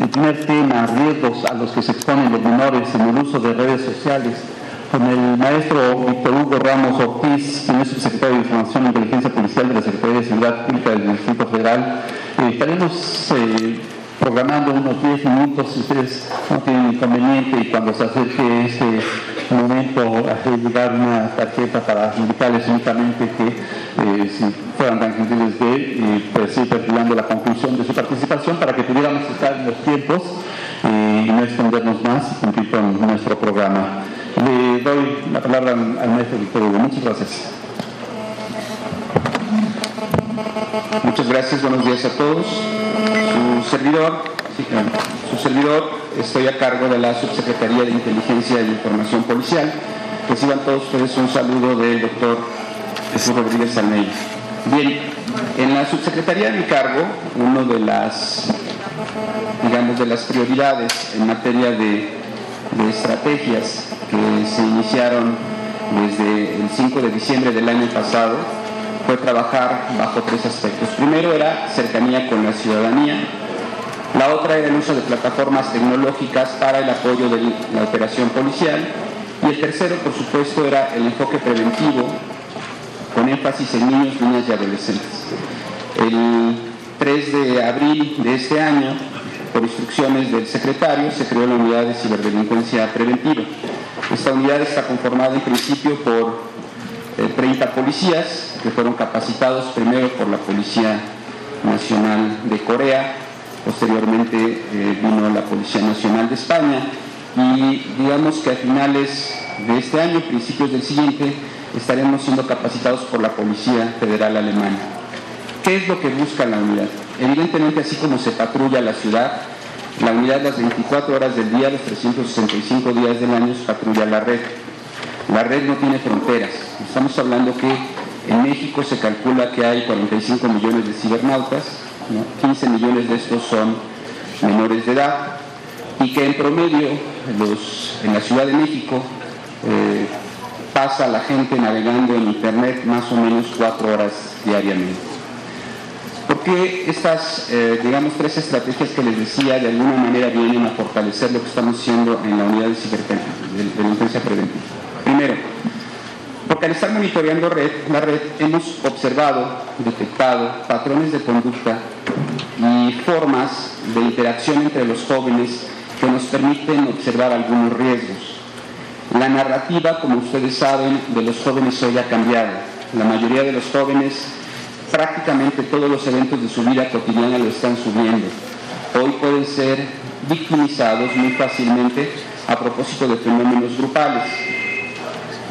el primer tema, riesgos a los que se exponen los menores en el uso de redes sociales, con el maestro Víctor Hugo Ramos Ortiz, quien es subsecretario de Información e Inteligencia Policial de la Secretaría de Seguridad Pública del Distrito Federal. Eh, estaremos eh, programando unos 10 minutos, si ustedes no tienen inconveniente, y cuando se acerque este momento, hacer llegar una tarjeta para indicarles únicamente que eh, si fueran tan gentiles de eh, pues, perfilando la conclusión de su participación para que pudiéramos estar en los tiempos y no extendernos más y cumplir con nuestro programa. Le doy la palabra al maestro Víctor Hugo. Muchas gracias. Muchas gracias, buenos días a todos. Su servidor, su servidor, estoy a cargo de la Subsecretaría de Inteligencia y Información Policial. Reciban todos ustedes un saludo del doctor Jesús Rodríguez Almeida. Bien, en la Subsecretaría de mi cargo, una de las, digamos, de las prioridades en materia de, de estrategias que se iniciaron desde el 5 de diciembre del año pasado fue trabajar bajo tres aspectos. Primero era cercanía con la ciudadanía, la otra era el uso de plataformas tecnológicas para el apoyo de la operación policial y el tercero, por supuesto, era el enfoque preventivo con énfasis en niños, niñas y adolescentes. El 3 de abril de este año, por instrucciones del secretario, se creó la unidad de ciberdelincuencia preventiva. Esta unidad está conformada en principio por 30 policías que fueron capacitados primero por la Policía Nacional de Corea, posteriormente eh, vino la Policía Nacional de España y digamos que a finales de este año, principios del siguiente, estaremos siendo capacitados por la Policía Federal Alemana. ¿Qué es lo que busca la unidad? Evidentemente, así como se patrulla la ciudad, la unidad las 24 horas del día, los 365 días del año, patrulla la red. La red no tiene fronteras. Estamos hablando que en México se calcula que hay 45 millones de cibernautas, 15 millones de estos son menores de edad, y que en promedio los, en la Ciudad de México eh, pasa la gente navegando en Internet más o menos cuatro horas diariamente. ¿Por qué estas, eh, digamos, tres estrategias que les decía de alguna manera vienen a fortalecer lo que estamos haciendo en la unidad de ciberdelincuencia preventiva? Primero, porque al estar monitoreando red, la red hemos observado, detectado patrones de conducta y formas de interacción entre los jóvenes que nos permiten observar algunos riesgos. La narrativa, como ustedes saben, de los jóvenes hoy ha cambiado. La mayoría de los jóvenes, prácticamente todos los eventos de su vida cotidiana lo están subiendo. Hoy pueden ser victimizados muy fácilmente a propósito de fenómenos grupales.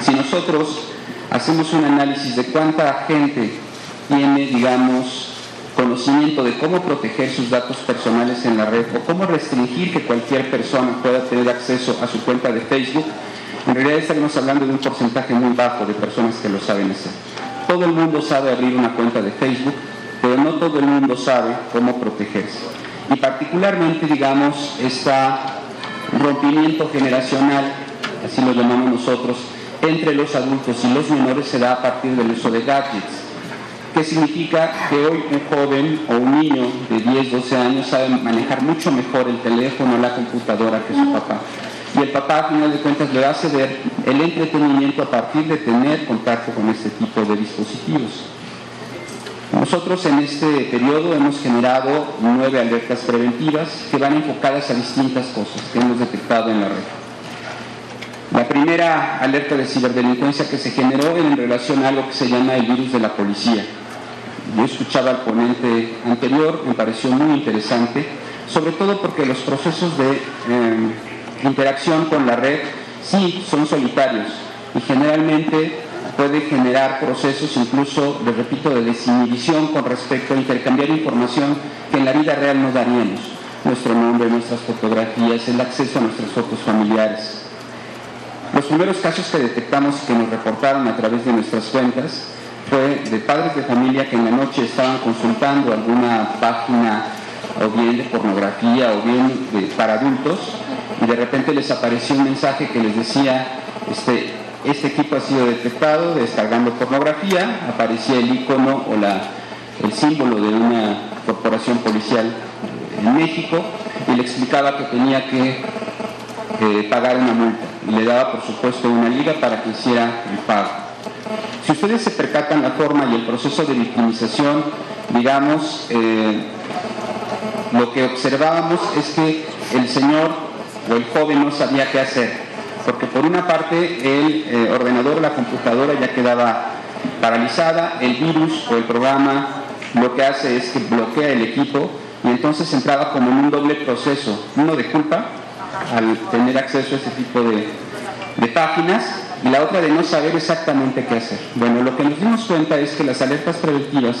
Si nosotros hacemos un análisis de cuánta gente tiene, digamos, conocimiento de cómo proteger sus datos personales en la red o cómo restringir que cualquier persona pueda tener acceso a su cuenta de Facebook, en realidad estaremos hablando de un porcentaje muy bajo de personas que lo saben hacer. Todo el mundo sabe abrir una cuenta de Facebook, pero no todo el mundo sabe cómo protegerse. Y particularmente, digamos, este rompimiento generacional, así lo llamamos nosotros, entre los adultos y los menores se da a partir del uso de gadgets. ¿Qué significa que hoy un joven o un niño de 10, 12 años sabe manejar mucho mejor el teléfono o la computadora que su papá? Y el papá, a final de cuentas, le va a ceder el entretenimiento a partir de tener contacto con este tipo de dispositivos. Nosotros en este periodo hemos generado nueve alertas preventivas que van enfocadas a distintas cosas que hemos detectado en la red. La primera alerta de ciberdelincuencia que se generó en relación a algo que se llama el virus de la policía. Yo escuchaba al ponente anterior, me pareció muy interesante, sobre todo porque los procesos de eh, interacción con la red sí son solitarios y generalmente puede generar procesos incluso, les repito, de desinhibición con respecto a intercambiar información que en la vida real no daríamos. Nuestro nombre, nuestras fotografías, el acceso a nuestras fotos familiares. Los primeros casos que detectamos y que nos reportaron a través de nuestras cuentas fue de padres de familia que en la noche estaban consultando alguna página o bien de pornografía o bien para adultos y de repente les apareció un mensaje que les decía este, este equipo ha sido detectado descargando pornografía, aparecía el icono o la, el símbolo de una corporación policial en México y le explicaba que tenía que eh, pagar una multa y le daba por supuesto una liga para que hiciera el pago. Si ustedes se percatan la forma y el proceso de victimización, digamos, eh, lo que observábamos es que el señor o el joven no sabía qué hacer, porque por una parte el eh, ordenador, la computadora ya quedaba paralizada, el virus o el programa lo que hace es que bloquea el equipo y entonces entraba como en un doble proceso, uno de culpa al tener acceso a ese tipo de, de páginas y la otra de no saber exactamente qué hacer. Bueno, lo que nos dimos cuenta es que las alertas preventivas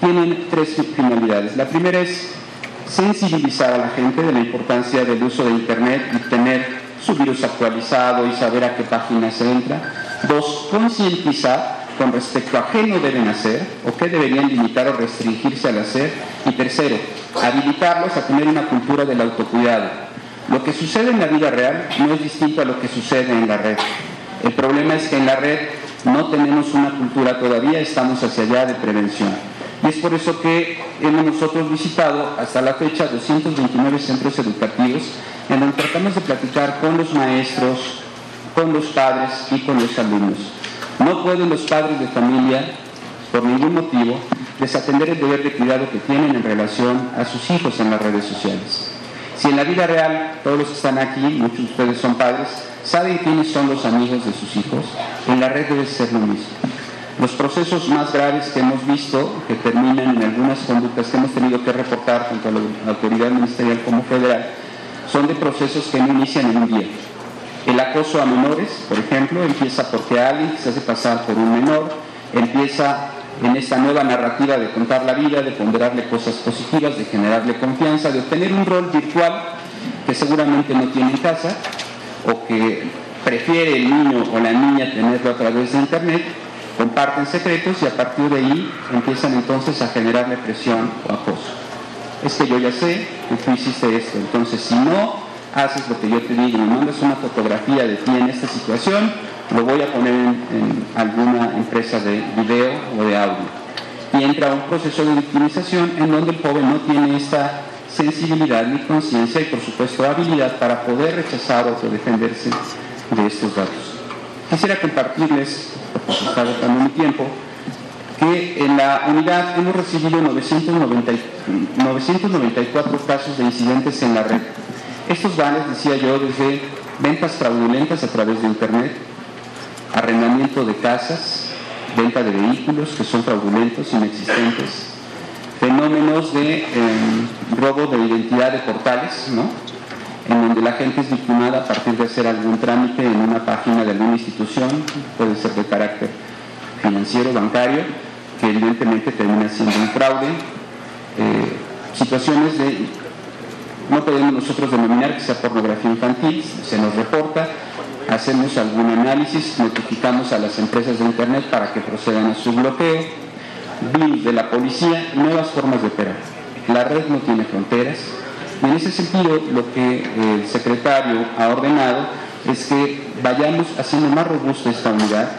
tienen tres finalidades. La primera es sensibilizar a la gente de la importancia del uso de Internet y tener su virus actualizado y saber a qué página se entra. Dos, concientizar con respecto a qué no deben hacer o qué deberían limitar o restringirse al hacer. Y tercero, habilitarlos a tener una cultura del autocuidado. Lo que sucede en la vida real no es distinto a lo que sucede en la red. El problema es que en la red no tenemos una cultura todavía, estamos hacia allá de prevención. Y es por eso que hemos nosotros visitado hasta la fecha 229 centros educativos en donde tratamos de platicar con los maestros, con los padres y con los alumnos. No pueden los padres de familia, por ningún motivo, desatender el deber de cuidado que tienen en relación a sus hijos en las redes sociales. Si en la vida real, todos los que están aquí, muchos de ustedes son padres, saben quiénes son los amigos de sus hijos, en la red debe ser lo mismo. Los procesos más graves que hemos visto, que terminan en algunas conductas que hemos tenido que reportar tanto a la autoridad ministerial como federal, son de procesos que no inician en un día. El acoso a menores, por ejemplo, empieza porque alguien se hace pasar por un menor, empieza en esta nueva narrativa de contar la vida, de ponderarle cosas positivas, de generarle confianza, de obtener un rol virtual que seguramente no tiene en casa o que prefiere el niño o la niña tenerlo a través de internet, comparten secretos y a partir de ahí empiezan entonces a generarle presión o acoso. Es que yo ya sé que tú hiciste esto, entonces si no haces lo que yo te digo, me mandas una fotografía de ti en esta situación, lo voy a poner en, alguna empresa de video o de audio. Y entra un proceso de victimización en donde el joven no tiene esta sensibilidad ni conciencia y por supuesto habilidad para poder rechazar o defenderse de estos datos. Quisiera compartirles, está agotando mi tiempo, que en la unidad hemos recibido 990, 994 casos de incidentes en la red. Estos van, decía yo, desde ventas fraudulentas a través de Internet, arrendamiento de casas, venta de vehículos que son fraudulentos, inexistentes, fenómenos de em, robo de identidad de portales, ¿no? en donde la gente es victimada a partir de hacer algún trámite en una página de alguna institución, puede ser de carácter financiero, bancario, que evidentemente termina siendo un fraude, eh, situaciones de, no podemos nosotros denominar que sea pornografía infantil, se nos reporta, hacemos algún análisis, notificamos a las empresas de Internet para que procedan a su bloqueo, BIM de la policía, nuevas formas de operar. La red no tiene fronteras y en ese sentido lo que el secretario ha ordenado es que vayamos haciendo más robusta esta unidad,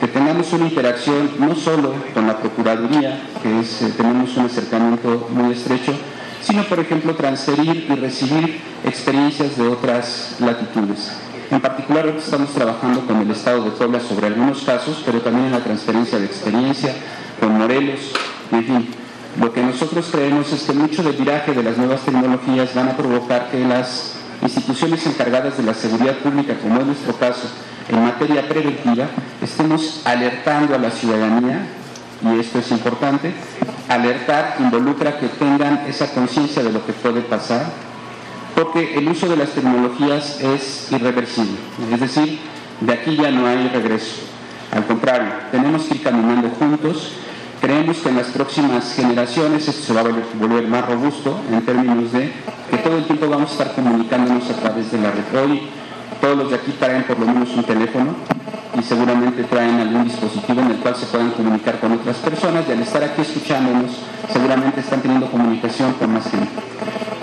que tengamos una interacción no solo con la Procuraduría, que eh, tenemos un acercamiento muy estrecho, sino por ejemplo transferir y recibir experiencias de otras latitudes. En particular, estamos trabajando con el Estado de Puebla sobre algunos casos, pero también en la transferencia de experiencia con Morelos, en fin. Lo que nosotros creemos es que mucho del viraje de las nuevas tecnologías van a provocar que las instituciones encargadas de la seguridad pública, como es nuestro caso, en materia preventiva, estemos alertando a la ciudadanía, y esto es importante, alertar involucra que tengan esa conciencia de lo que puede pasar, porque el uso de las tecnologías es irreversible, es decir, de aquí ya no hay regreso. Al contrario, tenemos que ir caminando juntos. Creemos que en las próximas generaciones esto se va a volver más robusto en términos de que todo el tiempo vamos a estar comunicándonos a través de la red. Hoy todos los de aquí traen por lo menos un teléfono y seguramente traen algún dispositivo en el cual se puedan comunicar con otras personas y al estar aquí escuchándonos seguramente están teniendo comunicación con más gente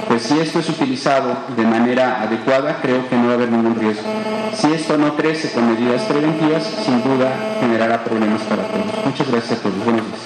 pues si esto es utilizado de manera adecuada, creo que no va a haber ningún riesgo. Si esto no crece con medidas preventivas, sin duda generará problemas para todos. Muchas gracias a todos. Buenos días.